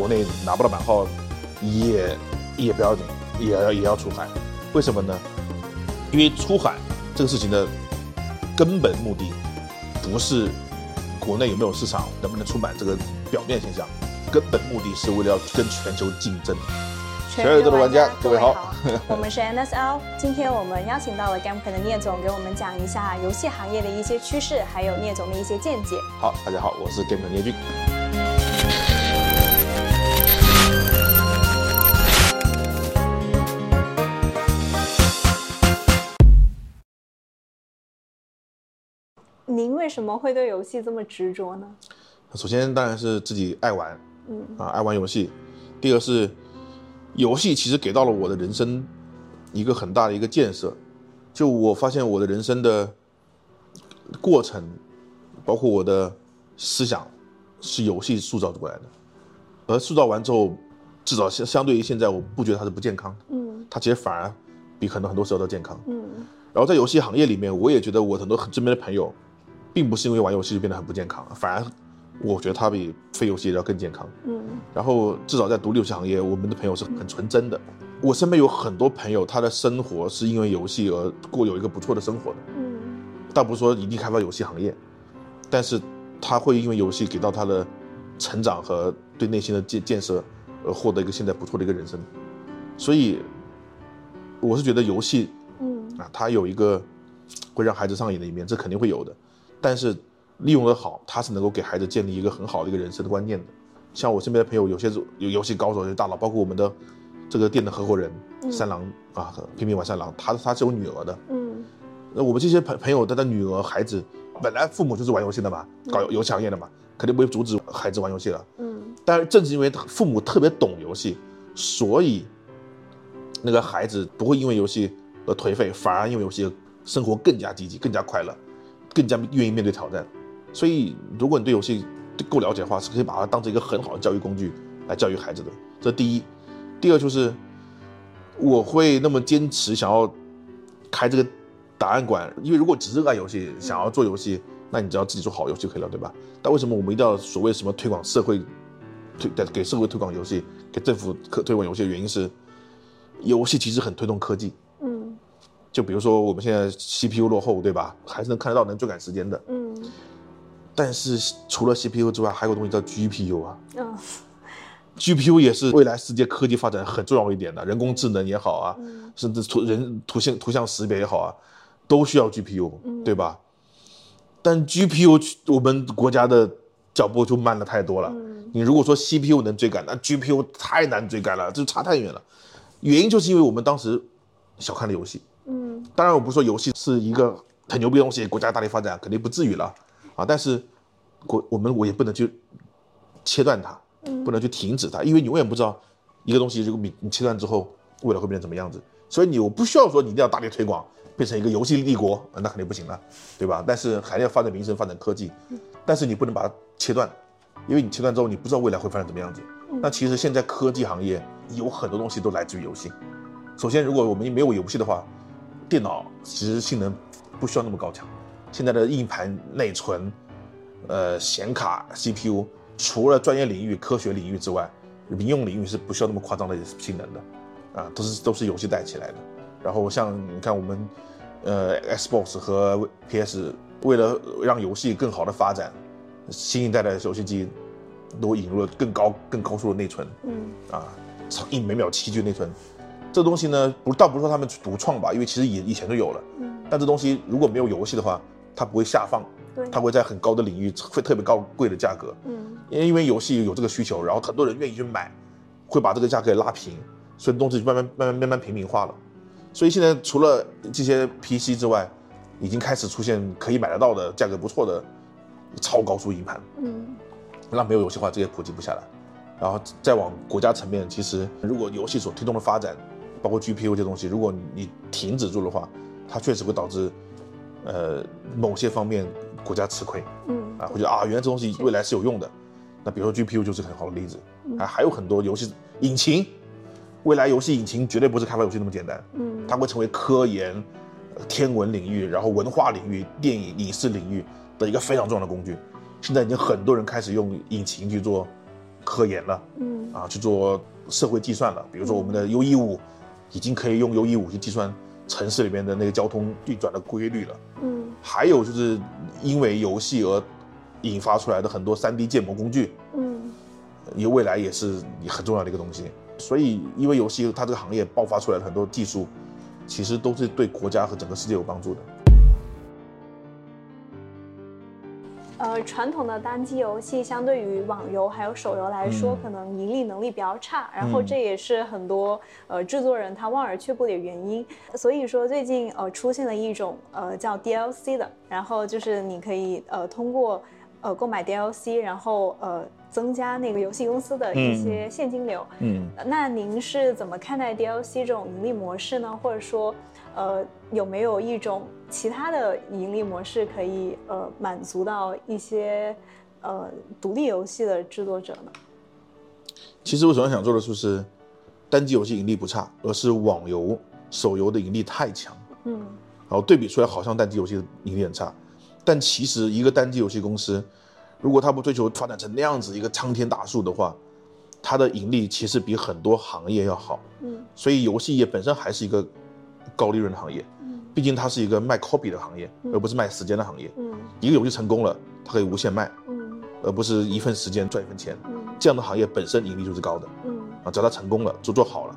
国内拿不到版号，也也不要紧，也要也要出海。为什么呢？因为出海这个事情的根本目的，不是国内有没有市场，能不能出版这个表面现象，根本目的是为了要跟全球竞争。全宇宙的玩家，各位好，我们是 NSL。今天我们邀请到了 Gamecult 的聂总，给我们讲一下游戏行业的一些趋势，还有聂总的一些见解。好，大家好，我是 Gamecult 聂军。您为什么会对游戏这么执着呢？首先当然是自己爱玩，嗯啊，爱玩游戏。第二是游戏其实给到了我的人生一个很大的一个建设。就我发现我的人生的过程，包括我的思想，是游戏塑造过来的。而塑造完之后，至少相相对于现在，我不觉得它是不健康。嗯，它其实反而比很多很多时候都健康。嗯，然后在游戏行业里面，我也觉得我很多身边的朋友。并不是因为玩游戏就变得很不健康，反而我觉得它比非游戏要更健康。嗯，然后至少在独立游戏行业，我们的朋友是很纯真的。我身边有很多朋友，他的生活是因为游戏而过有一个不错的生活的。嗯，倒不是说一定开发游戏行业，但是他会因为游戏给到他的成长和对内心的建建设而获得一个现在不错的一个人生。所以我是觉得游戏，嗯啊，它有一个会让孩子上瘾的一面，这肯定会有的。但是利用的好，他是能够给孩子建立一个很好的一个人生的观念的。像我身边的朋友，有些有游戏高手，有些大佬，包括我们的这个店的合伙人、嗯、三郎啊，拼命玩三郎，他他是有女儿的。嗯，那我们这些朋朋友，他的女儿孩子，本来父母就是玩游戏的嘛，搞游戏行业的嘛，肯定不会阻止孩子玩游戏了。嗯，但是正是因为父母特别懂游戏，所以那个孩子不会因为游戏而颓废，反而因为游戏生活更加积极，更加快乐。更加愿意面对挑战，所以如果你对游戏够了解的话，是可以把它当成一个很好的教育工具来教育孩子的。这第一，第二就是我会那么坚持想要开这个档案馆，因为如果只是爱游戏，想要做游戏，那你只要自己做好游戏就可以了，对吧？但为什么我们一定要所谓什么推广社会推给社会推广游戏，给政府可推广游戏的原因是，游戏其实很推动科技。就比如说我们现在 CPU 落后，对吧？还是能看得到能追赶时间的。嗯。但是除了 CPU 之外，还有东西叫 GPU 啊。嗯。GPU 也是未来世界科技发展很重要一点的，人工智能也好啊，嗯、甚至图人图像图像识别也好啊，都需要 GPU，对吧？但 GPU 我们国家的脚步就慢了太多了。嗯。你如果说 CPU 能追赶，那 GPU 太难追赶了，这差太远了。原因就是因为我们当时小看了游戏。嗯，当然我不是说游戏是一个很牛逼的东西，国家大力发展肯定不至于了，啊，但是国我们我也不能去切断它，不能去停止它，因为你永远不知道一个东西如果你你切断之后未来会变成什么样子，所以你我不需要说你一定要大力推广，变成一个游戏帝国，那肯定不行了，对吧？但是还要发展民生，发展科技，但是你不能把它切断，因为你切断之后你不知道未来会发展怎么样子。那其实现在科技行业有很多东西都来自于游戏，首先如果我们没有游戏的话。电脑其实性能不需要那么高强，现在的硬盘、内存、呃显卡、CPU，除了专业领域、科学领域之外，民用领域是不需要那么夸张的性能的，啊，都是都是游戏带起来的。然后像你看我们，呃，Xbox 和 PS 为了让游戏更好的发展，新一代的游戏机都引入了更高、更高速的内存，嗯，啊，一每秒七 G 内存。这东西呢，不倒不是说他们独创吧，因为其实以以前就有了。嗯。但这东西如果没有游戏的话，它不会下放。对。它会在很高的领域，会特别高贵的价格。嗯。因为因为游戏有这个需求，然后很多人愿意去买，会把这个价格给拉平，所以东西就慢慢慢慢慢慢平民化了。所以现在除了这些 PC 之外，已经开始出现可以买得到的价格不错的超高速硬盘。嗯。那没有游戏的话，这些普及不下来。然后再往国家层面，其实如果游戏所推动的发展，包括 GPU 这些东西，如果你停止住的话，它确实会导致，呃，某些方面国家吃亏。嗯，啊，会觉得啊，原来这东西未来是有用的。那比如说 GPU 就是很好的例子。啊，还有很多游戏引擎，未来游戏引擎绝对不是开发游戏那么简单。嗯，它会成为科研、天文领域，然后文化领域、电影影视领域的一个非常重要的工具。现在已经很多人开始用引擎去做科研了，嗯啊，去做社会计算了。比如说我们的 U 一五，已经可以用 U E 五去计算城市里面的那个交通运转的规律了。嗯，还有就是因为游戏而引发出来的很多 3D 建模工具，嗯，因为未来也是很重要的一个东西。所以因为游戏它这个行业爆发出来的很多技术，其实都是对国家和整个世界有帮助的。呃，传统的单机游戏相对于网游还有手游来说，嗯、可能盈利能力比较差，然后这也是很多呃制作人他望而却步的原因。所以说最近呃出现了一种呃叫 DLC 的，然后就是你可以呃通过呃购买 DLC，然后呃增加那个游戏公司的一些现金流。嗯，嗯那您是怎么看待 DLC 这种盈利模式呢？或者说？呃，有没有一种其他的盈利模式可以呃满足到一些呃独立游戏的制作者呢？其实我首先想做的就是，单机游戏盈利不差，而是网游、手游的盈利太强。嗯，然后对比出来，好像单机游戏的盈利很差，但其实一个单机游戏公司，如果他不追求发展成那样子一个苍天大树的话，它的盈利其实比很多行业要好。嗯，所以游戏业本身还是一个。高利润的行业，毕竟它是一个卖 copy 的行业，而不是卖时间的行业。一个游戏成功了，它可以无限卖，而不是一份时间赚一份钱。这样的行业本身盈利就是高的。啊，只要它成功了，就做好了，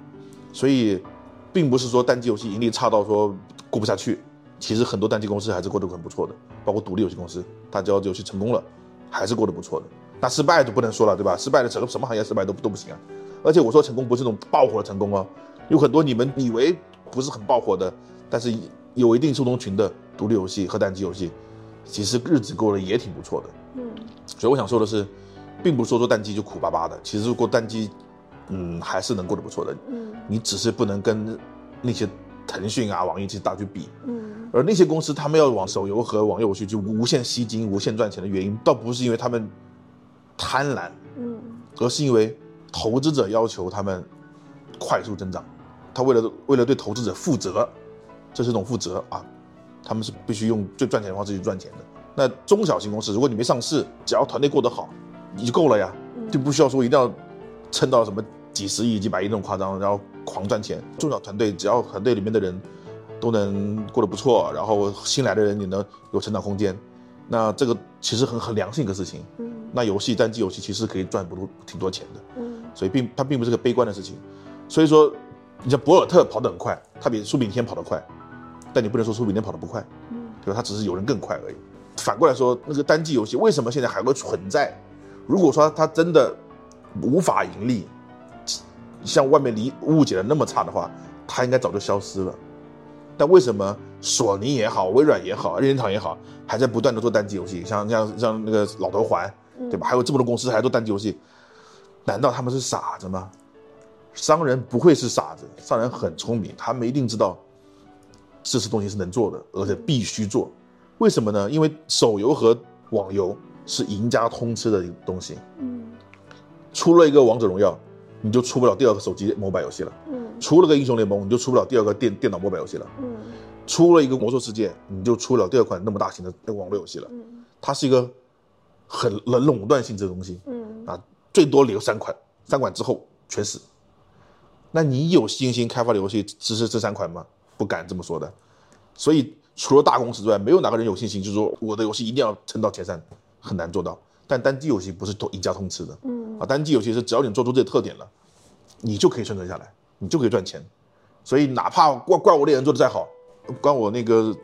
所以，并不是说单机游戏盈利差到说过不下去。其实很多单机公司还是过得很不错的，包括独立游戏公司，它只要游戏成功了，还是过得不错的。那失败就不能说了，对吧？失败的整个什么行业失败都都不行啊。而且我说成功不是那种爆火的成功哦，有很多你们以为。不是很爆火的，但是有一定受众群的独立游戏和单机游戏，其实日子过得也挺不错的。嗯，所以我想说的是，并不是说做单机就苦巴巴的，其实过单机，嗯，还是能过得不错的。嗯，你只是不能跟那些腾讯啊、网易这些大去比。嗯，而那些公司他们要往手游和网游去就无限吸金、无限赚钱的原因，倒不是因为他们贪婪，嗯，而是因为投资者要求他们快速增长。他为了为了对投资者负责，这是一种负责啊，他们是必须用最赚钱的方式去赚钱的。那中小型公司，如果你没上市，只要团队过得好，你就够了呀，就不需要说一定要撑到什么几十亿、几百亿那种夸张，然后狂赚钱。中小团队只要团队里面的人都能过得不错，然后新来的人也能有成长空间，那这个其实很很良性一个事情。嗯，那游戏单机游戏其实可以赚不多挺多钱的。嗯，所以并它并不是个悲观的事情，所以说。你像博尔特跑得很快，他比苏炳添跑得快，但你不能说苏炳添跑得不快，嗯，对吧？他只是有人更快而已。反过来说，那个单机游戏为什么现在还会存在？如果说它真的无法盈利，像外面理误解的那么差的话，它应该早就消失了。但为什么索尼也好，微软也好，任天堂也好，还在不断的做单机游戏？像像像那个老头环，对吧？还有这么多公司还做单机游戏，难道他们是傻子吗？商人不会是傻子，商人很聪明，他们一定知道这些东西是能做的，而且必须做。为什么呢？因为手游和网游是赢家通吃的东西。嗯。出了一个王者荣耀，你就出不了第二个手机 mobile 游戏了。嗯。出了个英雄联盟，你就出不了第二个电电脑 mobile 游戏了。嗯。出了一个魔兽世界，你就出不了第二款那么大型的那个网络游戏了。嗯。它是一个很冷垄断性质的东西。嗯。啊，最多留三款，三款之后全死。那你有信心开发的游戏支持这三款吗？不敢这么说的。所以除了大公司之外，没有哪个人有信心，就是说我的游戏一定要撑到前三，很难做到。但单机游戏不是都一家通吃的，嗯啊，单机游戏是只要你做出这些特点了，你就可以生存下来，你就可以赚钱。所以哪怕怪怪我猎人做的再好，关我那个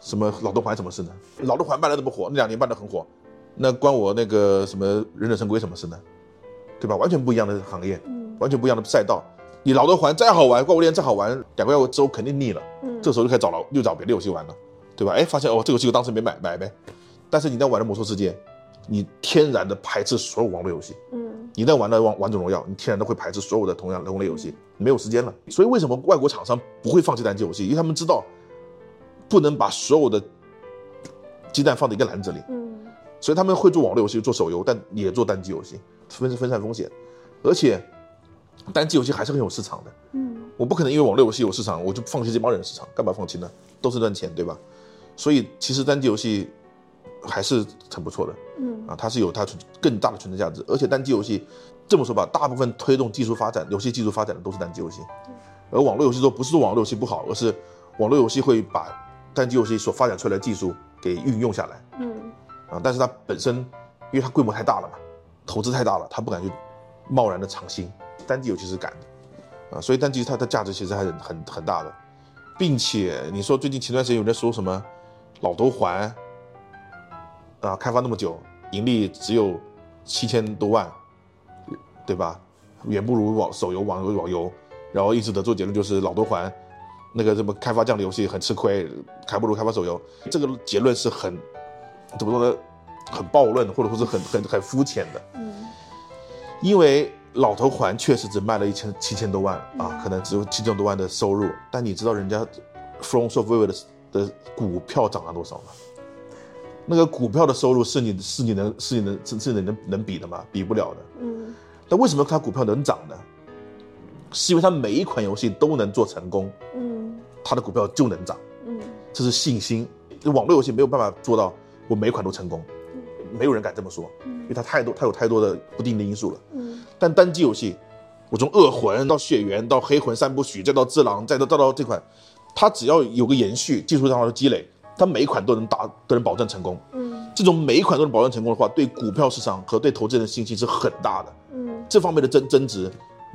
什么老头环什么事呢？老头环办的这么火，那两年办的很火，那关我那个什么忍者神龟什么事呢？对吧？完全不一样的行业，完全不一样的赛道。你老的环再好玩，怪物猎人再好玩，两个月之后肯定腻了。嗯，这时候就开始找了，又找别的游戏玩了，对吧？哎，发现哦，这个游戏我当时没买，买呗。但是你在玩的魔兽世界，你天然的排斥所有网络游戏。嗯，你在玩的王王者荣耀，你天然的会排斥所有的同样同类游戏，没有时间了。所以为什么外国厂商不会放弃单机游戏？因为他们知道，不能把所有的鸡蛋放在一个篮子里。嗯，所以他们会做网络游戏，做手游，但也做单机游戏，分分散风险，而且。单机游戏还是很有市场的，嗯，我不可能因为网络游戏有市场，我就放弃这帮人的市场，干嘛放弃呢？都是赚钱，对吧？所以其实单机游戏还是很不错的。嗯啊，它是有它更大的存在价值。而且单机游戏这么说吧，大部分推动技术发展、游戏技术发展的都是单机游戏。而网络游戏说不是说网络游戏不好，而是网络游戏会把单机游戏所发展出来的技术给运用下来。嗯啊，但是它本身因为它规模太大了嘛，投资太大了，它不敢去贸然的尝新。单机游戏是敢的啊，所以单机它的价值其实还是很很大的。并且你说最近前段时间有人说什么老头环啊，开发那么久，盈利只有七千多万，对吧？远不如网手游网游网游，然后一直得出结论就是老头环那个什么开发这样的游戏很吃亏，还不如开发手游。这个结论是很怎么说呢？很暴论，或者说是很很很肤浅的。嗯，因为。老头环确实只卖了一千七千多万啊，可能只有七千多万的收入。但你知道人家 From Software 的的股票涨了多少吗？那个股票的收入是你是你能是你能是是你能能比的吗？比不了的。嗯。那为什么它股票能涨呢？是因为它每一款游戏都能做成功。嗯。它的股票就能涨。嗯。这是信心。网络游戏没有办法做到我每一款都成功，没有人敢这么说，因为它太多它有太多的不定的因素了。嗯。但单机游戏，我从恶魂到血缘到黑魂三部曲，再到只狼，再到再到这款，它只要有个延续，技术上的积累，它每一款都能打，都能保证成功。嗯，这种每一款都能保证成功的话，对股票市场和对投资人的信心是很大的。嗯，这方面的增增值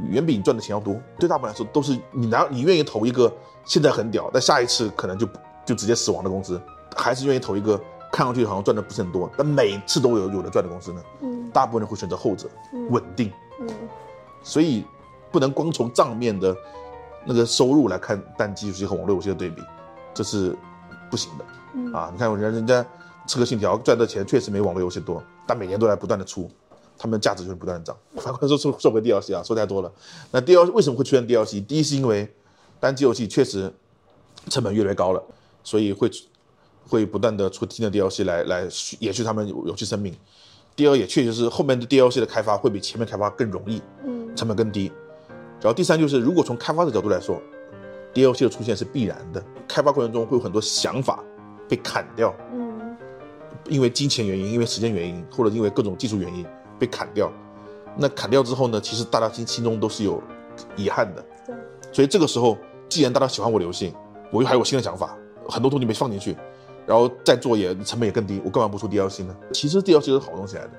远比你赚的钱要多。对大部分来说，都是你拿你愿意投一个现在很屌，但下一次可能就就直接死亡的公司，还是愿意投一个看上去好像赚的不是很多，但每次都有有的赚的公司呢？嗯，大部分人会选择后者，稳定。嗯，所以不能光从账面的那个收入来看单机游戏和网络游戏的对比，这是不行的。嗯啊，你看人家人家刺客信条赚的钱确实没网络游戏多，但每年都在不断的出，他们的价值就是不断的涨。反过来说说说回 DLC 啊，说太多了。那 DLC 为什么会出现 DLC？第一是因为单机游戏确实成本越来越高了，所以会会不断的出新的 DLC 来来延续他们游戏生命。第二也确实是后面的 DLC 的开发会比前面开发更容易，嗯，成本更低。然后第三就是，如果从开发的角度来说，DLC 的出现是必然的。开发过程中会有很多想法被砍掉，嗯，因为金钱原因、因为时间原因，或者因为各种技术原因被砍掉。那砍掉之后呢，其实大家心心中都是有遗憾的。对。所以这个时候，既然大家喜欢我的游戏，我又还有新的想法，很多东西没放进去。然后再做也成本也更低，我干嘛不出 DLC 呢？其实 DLC 是好东西来的。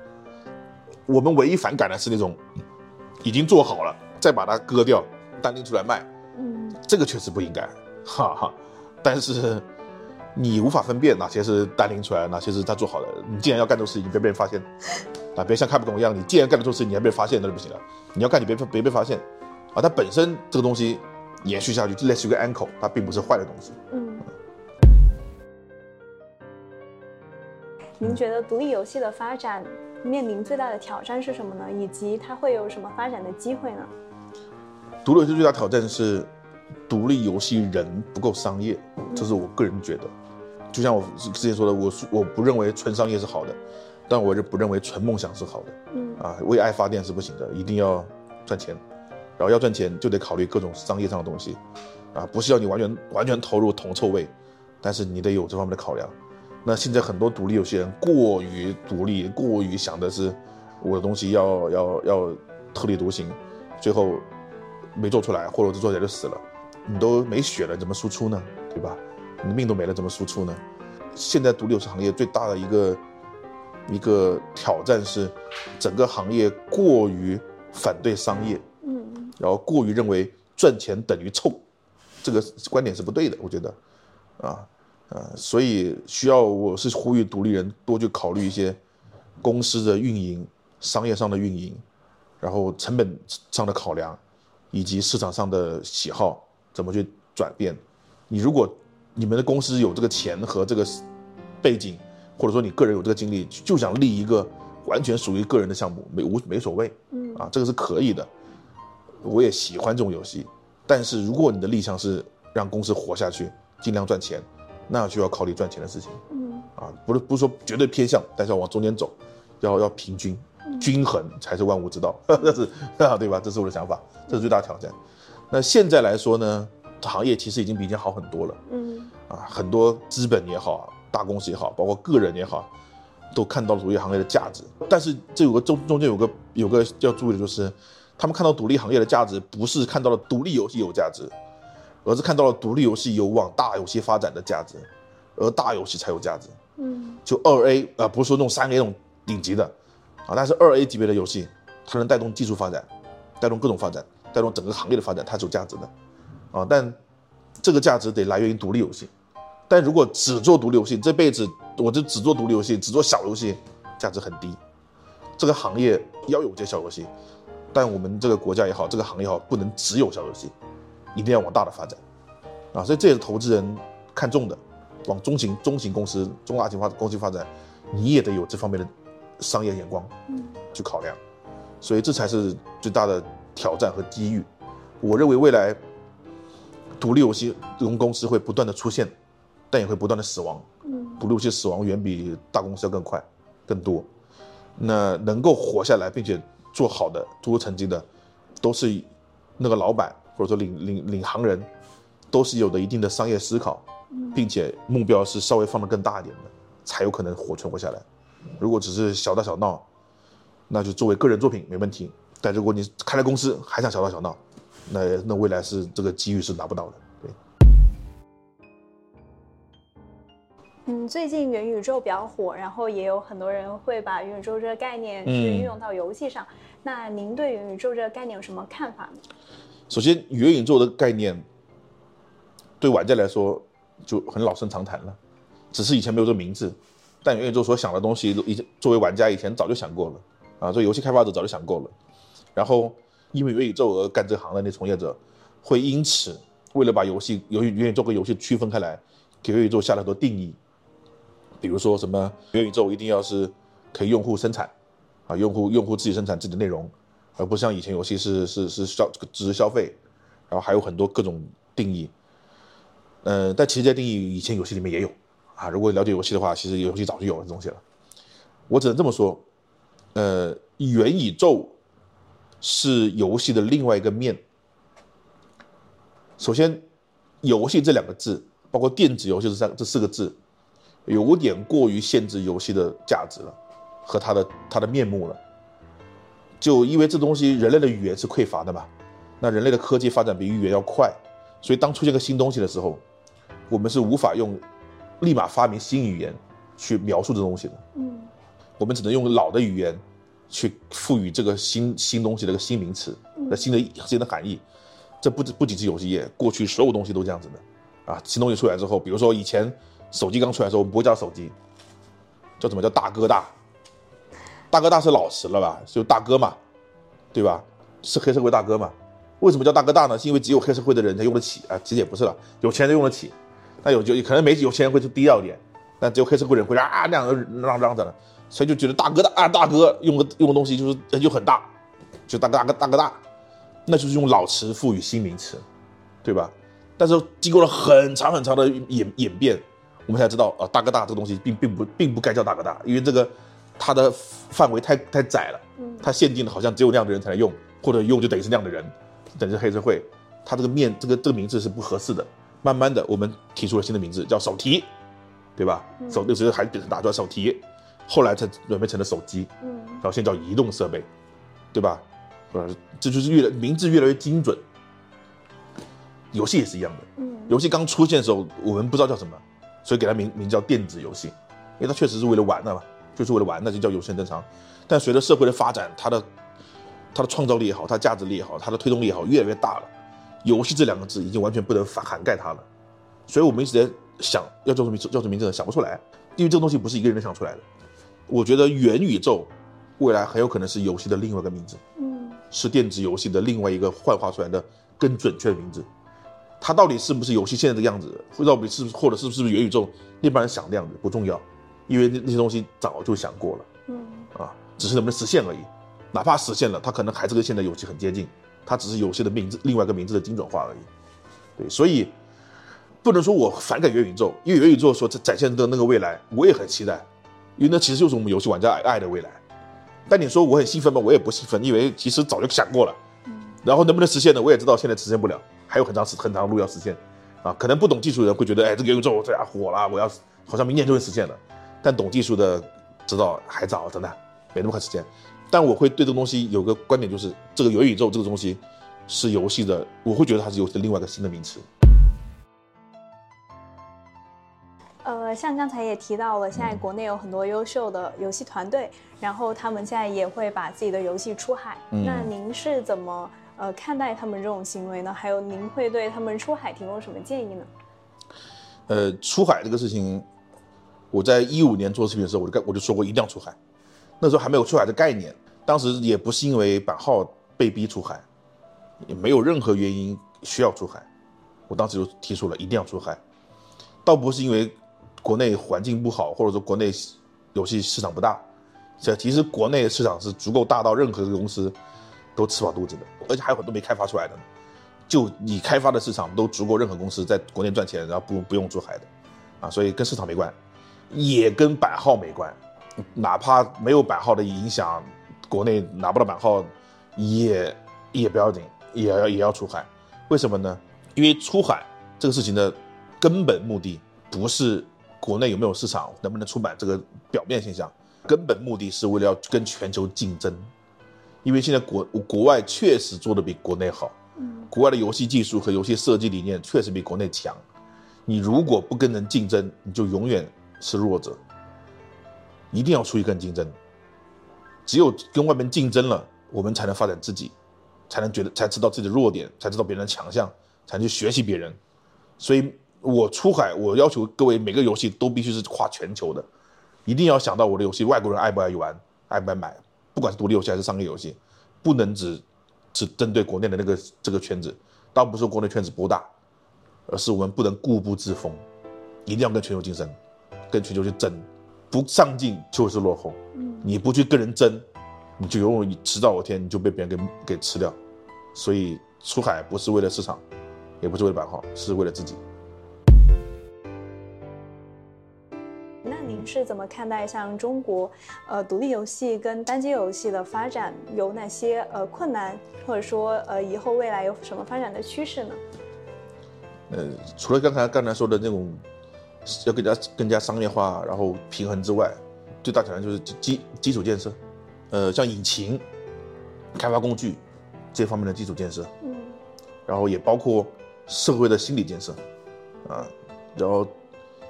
我们唯一反感的是那种已经做好了再把它割掉单拎出来卖，嗯，这个确实不应该，哈哈。但是你无法分辨哪些是单拎出来，哪些是他做好的。你既然要干这种事情，别被人发现啊！别像看不懂一样，你既然干这种事情，你还被人发现那就不行了。你要干，你别别被发现啊！它本身这个东西延续下去，就类似于个 anchor，它并不是坏的东西，嗯。您觉得独立游戏的发展面临最大的挑战是什么呢？以及它会有什么发展的机会呢？独立游戏最大挑战是独立游戏人不够商业，这是我个人觉得。就像我之前说的，我我不认为纯商业是好的，但我也不认为纯梦想是好的。嗯啊，为爱发电是不行的，一定要赚钱，然后要赚钱就得考虑各种商业上的东西，啊，不是要你完全完全投入铜臭味，但是你得有这方面的考量。那现在很多独立游戏人过于独立，过于想的是我的东西要要要特立独行，最后没做出来，或者做起来就死了。你都没血了，怎么输出呢？对吧？你的命都没了，怎么输出呢？现在独立游戏行业最大的一个一个挑战是，整个行业过于反对商业，嗯，然后过于认为赚钱等于臭，这个观点是不对的，我觉得，啊。呃，所以需要我是呼吁独立人多去考虑一些公司的运营、商业上的运营，然后成本上的考量，以及市场上的喜好怎么去转变。你如果你们的公司有这个钱和这个背景，或者说你个人有这个精力，就想立一个完全属于个人的项目，没无没所谓，嗯啊，这个是可以的。我也喜欢这种游戏，但是如果你的立项是让公司活下去，尽量赚钱。那就要考虑赚钱的事情，嗯，啊，不是不是说绝对偏向，但是要往中间走，要要平均，均衡才是万物之道，这是啊，对吧？这是我的想法，这是最大的挑战。那现在来说呢，行业其实已经比以前好很多了，嗯，啊，很多资本也好，大公司也好，包括个人也好，都看到了独立行业的价值。但是这有个中中间有个有个要注意的就是，他们看到独立行业的价值，不是看到了独立游戏有价值，而是看到了独立游戏有往大游戏发展的价值，而大游戏才有价值。嗯，就二 A 啊，不是说那种三 A 那种顶级的啊，但是二 A 级别的游戏，它能带动技术发展，带动各种发展，带动整个行业的发展，它是有价值的啊。但这个价值得来源于独立游戏。但如果只做独立游戏，这辈子我就只做独立游戏，只做小游戏，价值很低。这个行业要有这些小游戏，但我们这个国家也好，这个行业也好，不能只有小游戏，一定要往大的发展，啊，所以这也是投资人看重的，往中型、中型公司、中大型发公司发展，你也得有这方面的商业眼光，嗯，去考量，所以这才是最大的挑战和机遇。我认为未来独立游戏这种公司会不断的出现。但也会不断的死亡，嗯，独立游戏死亡远比大公司要更快，更多。那能够活下来并且做好的、做出成绩的，都是那个老板或者说领领领航人，都是有的一定的商业思考，并且目标是稍微放得更大一点的，才有可能活存活下来。如果只是小打小闹，那就作为个人作品没问题。但如果你开了公司还想小打小闹，那那未来是这个机遇是拿不到的。嗯，最近元宇宙比较火，然后也有很多人会把元宇宙这个概念去运用到游戏上。嗯、那您对元宇宙这个概念有什么看法呢？首先，元宇宙的概念对玩家来说就很老生常谈了，只是以前没有这个名字。但元宇宙所想的东西，以前作为玩家以前早就想过了啊，作为游戏开发者早就想过了。然后，因为元宇宙而干这行的那从业者，会因此为了把游戏由于元宇宙跟游戏区分开来，给元宇宙下了很多定义。比如说什么元宇宙一定要是可以用户生产，啊，用户用户自己生产自己的内容，而不像以前游戏是是是消只是消费，然后还有很多各种定义，呃，但其实这些定义以前游戏里面也有，啊，如果了解游戏的话，其实游戏早就有这东西了。我只能这么说，呃，元宇宙是游戏的另外一个面。首先，游戏这两个字，包括电子游戏这三这四个字。有点过于限制游戏的价值了，和它的它的面目了。就因为这东西，人类的语言是匮乏的嘛，那人类的科技发展比语言要快，所以当出现个新东西的时候，我们是无法用立马发明新语言去描述这东西的。嗯，我们只能用老的语言去赋予这个新新东西的一个新名词，那新的新的含义。这不不仅是游戏业，过去所有东西都这样子的。啊，新东西出来之后，比如说以前。手机刚出来的时候，我们不会叫手机，叫什么叫大哥大？大哥大是老实了吧？就大哥嘛，对吧？是黑社会大哥嘛？为什么叫大哥大呢？是因为只有黑社会的人才用得起啊？其实也不是了，有钱人用得起，那有就可能没有钱人会低调一点，但只有黑社会人会啊那样嚷嚷着的，所以就觉得大哥大啊大哥用的用的东西就是就很大，就大哥大哥大哥大，那就是用老词赋予新名词，对吧？但是经过了很长很长的演演变。我们才知道啊，大哥大这个东西并并不并不该叫大哥大，因为这个它的范围太太窄了，它限定的好像只有那样的人才能用，或者用就等于是那样的人，等于是黑社会，它这个面这个这个名字是不合适的。慢慢的，我们提出了新的名字，叫手提，对吧？手那时候还变成打出来手提，后来才转变成了手机，然后现在叫移动设备，对吧？呃，这就是越来名字越来越精准。游戏也是一样的，游戏刚出现的时候，我们不知道叫什么。所以给它名名叫电子游戏，因为它确实是为了玩的嘛，就是为了玩，那就叫游戏很正常。但随着社会的发展，它的它的创造力也好，它价值力也好，它的推动力也好，越来越大了。游戏这两个字已经完全不能涵盖它了。所以我们一直在想要叫什么名字，叫什么名字呢？想不出来，因为这个东西不是一个人能想出来的。我觉得元宇宙未来很有可能是游戏的另外一个名字，嗯，是电子游戏的另外一个幻化出来的更准确的名字。它到底是不是游戏现在的样子？或者是不是或者是不是元宇宙那帮人想的样子不重要，因为那那些东西早就想过了，嗯啊，只是能不能实现而已。哪怕实现了，它可能还是跟现在游戏很接近，它只是游戏的名字另外一个名字的精准化而已。对，所以不能说我反感元宇宙，因为元宇宙所展现的那个未来，我也很期待，因为那其实就是我们游戏玩家爱爱的未来。但你说我很兴奋吗？我也不兴奋，因为其实早就想过了。然后能不能实现呢？我也知道现在实现不了。还有很长时很长路要实现，啊，可能不懂技术的人会觉得，哎，这个元宇宙这样火了，我要好像明年就会实现了。但懂技术的，知道还早，真的没那么快时间。但我会对这个东西有个观点，就是这个元宇宙这个东西是游戏的，我会觉得它是游戏的另外一个新的名词。呃，像刚才也提到了，现在国内有很多优秀的游戏团队，然后他们现在也会把自己的游戏出海。嗯、那您是怎么呃看待他们这种行为呢？还有您会对他们出海提供什么建议呢？呃，出海这个事情，我在一五年做视频的时候，我就我就说过一定要出海。那时候还没有出海的概念，当时也不是因为版号被逼出海，也没有任何原因需要出海。我当时就提出了一定要出海，倒不是因为。国内环境不好，或者说国内游戏市场不大，这其实国内市场是足够大到任何一个公司都吃饱肚子的，而且还有很多没开发出来的。就你开发的市场都足够任何公司在国内赚钱，然后不不用出海的，啊，所以跟市场没关，也跟版号没关，哪怕没有版号的影响，国内拿不到版号也也不要紧，也要也要出海。为什么呢？因为出海这个事情的根本目的不是。国内有没有市场，能不能出版这个表面现象，根本目的是为了要跟全球竞争，因为现在国国外确实做的比国内好，嗯，国外的游戏技术和游戏设计理念确实比国内强，你如果不跟人竞争，你就永远是弱者，一定要出去跟竞争，只有跟外面竞争了，我们才能发展自己，才能觉得才知道自己的弱点，才知道别人的强项，才能去学习别人，所以。我出海，我要求各位每个游戏都必须是跨全球的，一定要想到我的游戏外国人爱不爱玩，爱不爱买，不管是独立游戏还是商业游戏，不能只只针对国内的那个这个圈子。倒不是说国内圈子不大，而是我们不能固步自封，一定要跟全球竞争，跟全球去争，不上进就是落后。你不去跟人争，你就永远迟早有一天你就被别人给给吃掉。所以出海不是为了市场，也不是为了版号，是为了自己。那您是怎么看待像中国，呃，独立游戏跟单机游戏的发展有哪些呃困难，或者说呃以后未来有什么发展的趋势呢？呃，除了刚才刚才说的那种要更加更加商业化，然后平衡之外，最大挑战就是基基础建设，呃，像引擎、开发工具这方面的基础建设，嗯，然后也包括社会的心理建设，啊，然后。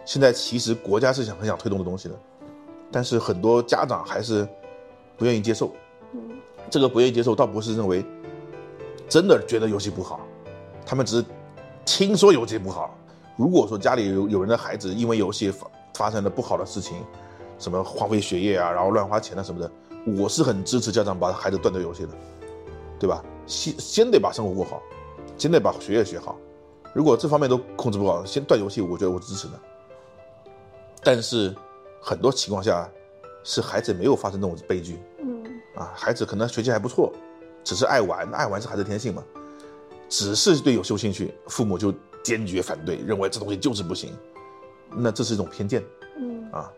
现在其实国家是想很想推动的东西的，但是很多家长还是不愿意接受。嗯这个不愿意接受，倒不是认为真的觉得游戏不好，他们只是听说游戏不好。如果说家里有有人的孩子因为游戏发发生了不好的事情，什么荒废学业啊，然后乱花钱啊什么的，我是很支持家长把孩子断掉游戏的，对吧？先先得把生活过好，先得把学业学好。如果这方面都控制不好，先断游戏，我觉得我支持的。但是，很多情况下，是孩子没有发生这种悲剧。嗯，啊，孩子可能学习还不错，只是爱玩，爱玩是孩子天性嘛。只是对游戏有兴趣，父母就坚决反对，认为这东西就是不行。那这是一种偏见。嗯，啊，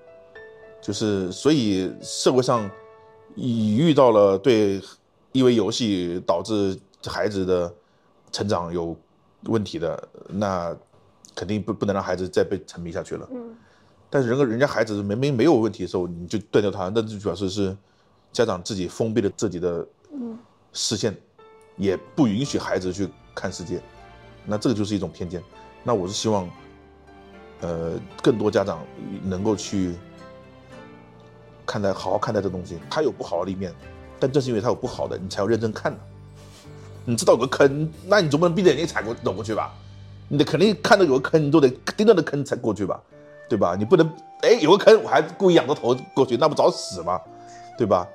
就是所以社会上，已遇到了对因为游戏导致孩子的成长有问题的，那肯定不不能让孩子再被沉迷下去了。嗯。但是人和人家孩子明明没有问题的时候，你就断掉他，那就表示是家长自己封闭了自己的视线，也不允许孩子去看世界，那这个就是一种偏见。那我是希望，呃，更多家长能够去看待，好好看待这东西。它有不好的一面，但正是因为它有不好的，你才要认真看呢。你知道有个坑，那你总不能闭着眼睛踩过走过去吧？你得肯定看到有个坑，你都得盯着那坑才过去吧？对吧？你不能哎，有个坑，我还故意仰着头过去，那不找死吗？对吧？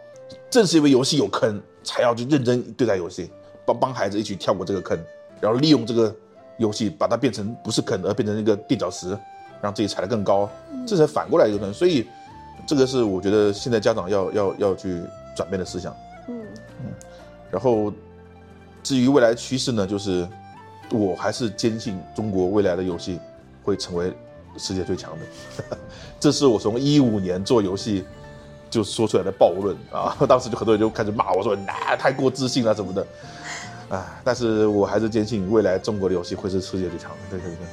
正是因为游戏有坑，才要去认真对待游戏，帮帮孩子一起跳过这个坑，然后利用这个游戏把它变成不是坑，而变成一个垫脚石，让自己踩得更高，这才反过来一个坑。所以，这个是我觉得现在家长要要要去转变的思想。嗯嗯。然后，至于未来趋势呢，就是我还是坚信中国未来的游戏会成为。世界最强的，这是我从一五年做游戏就说出来的暴论啊！当时就很多人就开始骂我说：“那太过自信了什么的。”啊，但是我还是坚信未来中国的游戏会是世界最强的。对对对。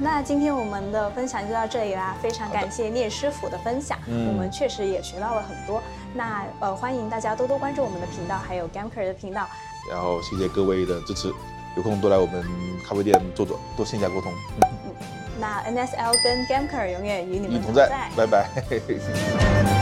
那今天我们的分享就到这里啦，非常感谢聂师傅的分享，嗯、我们确实也学到了很多。那呃，欢迎大家多多关注我们的频道，还有 Gamker 的频道。然后谢谢各位的支持，有空多来我们咖啡店坐坐，多线下沟通。嗯，那 NSL 跟 Gamker 永远与你们同在，拜拜。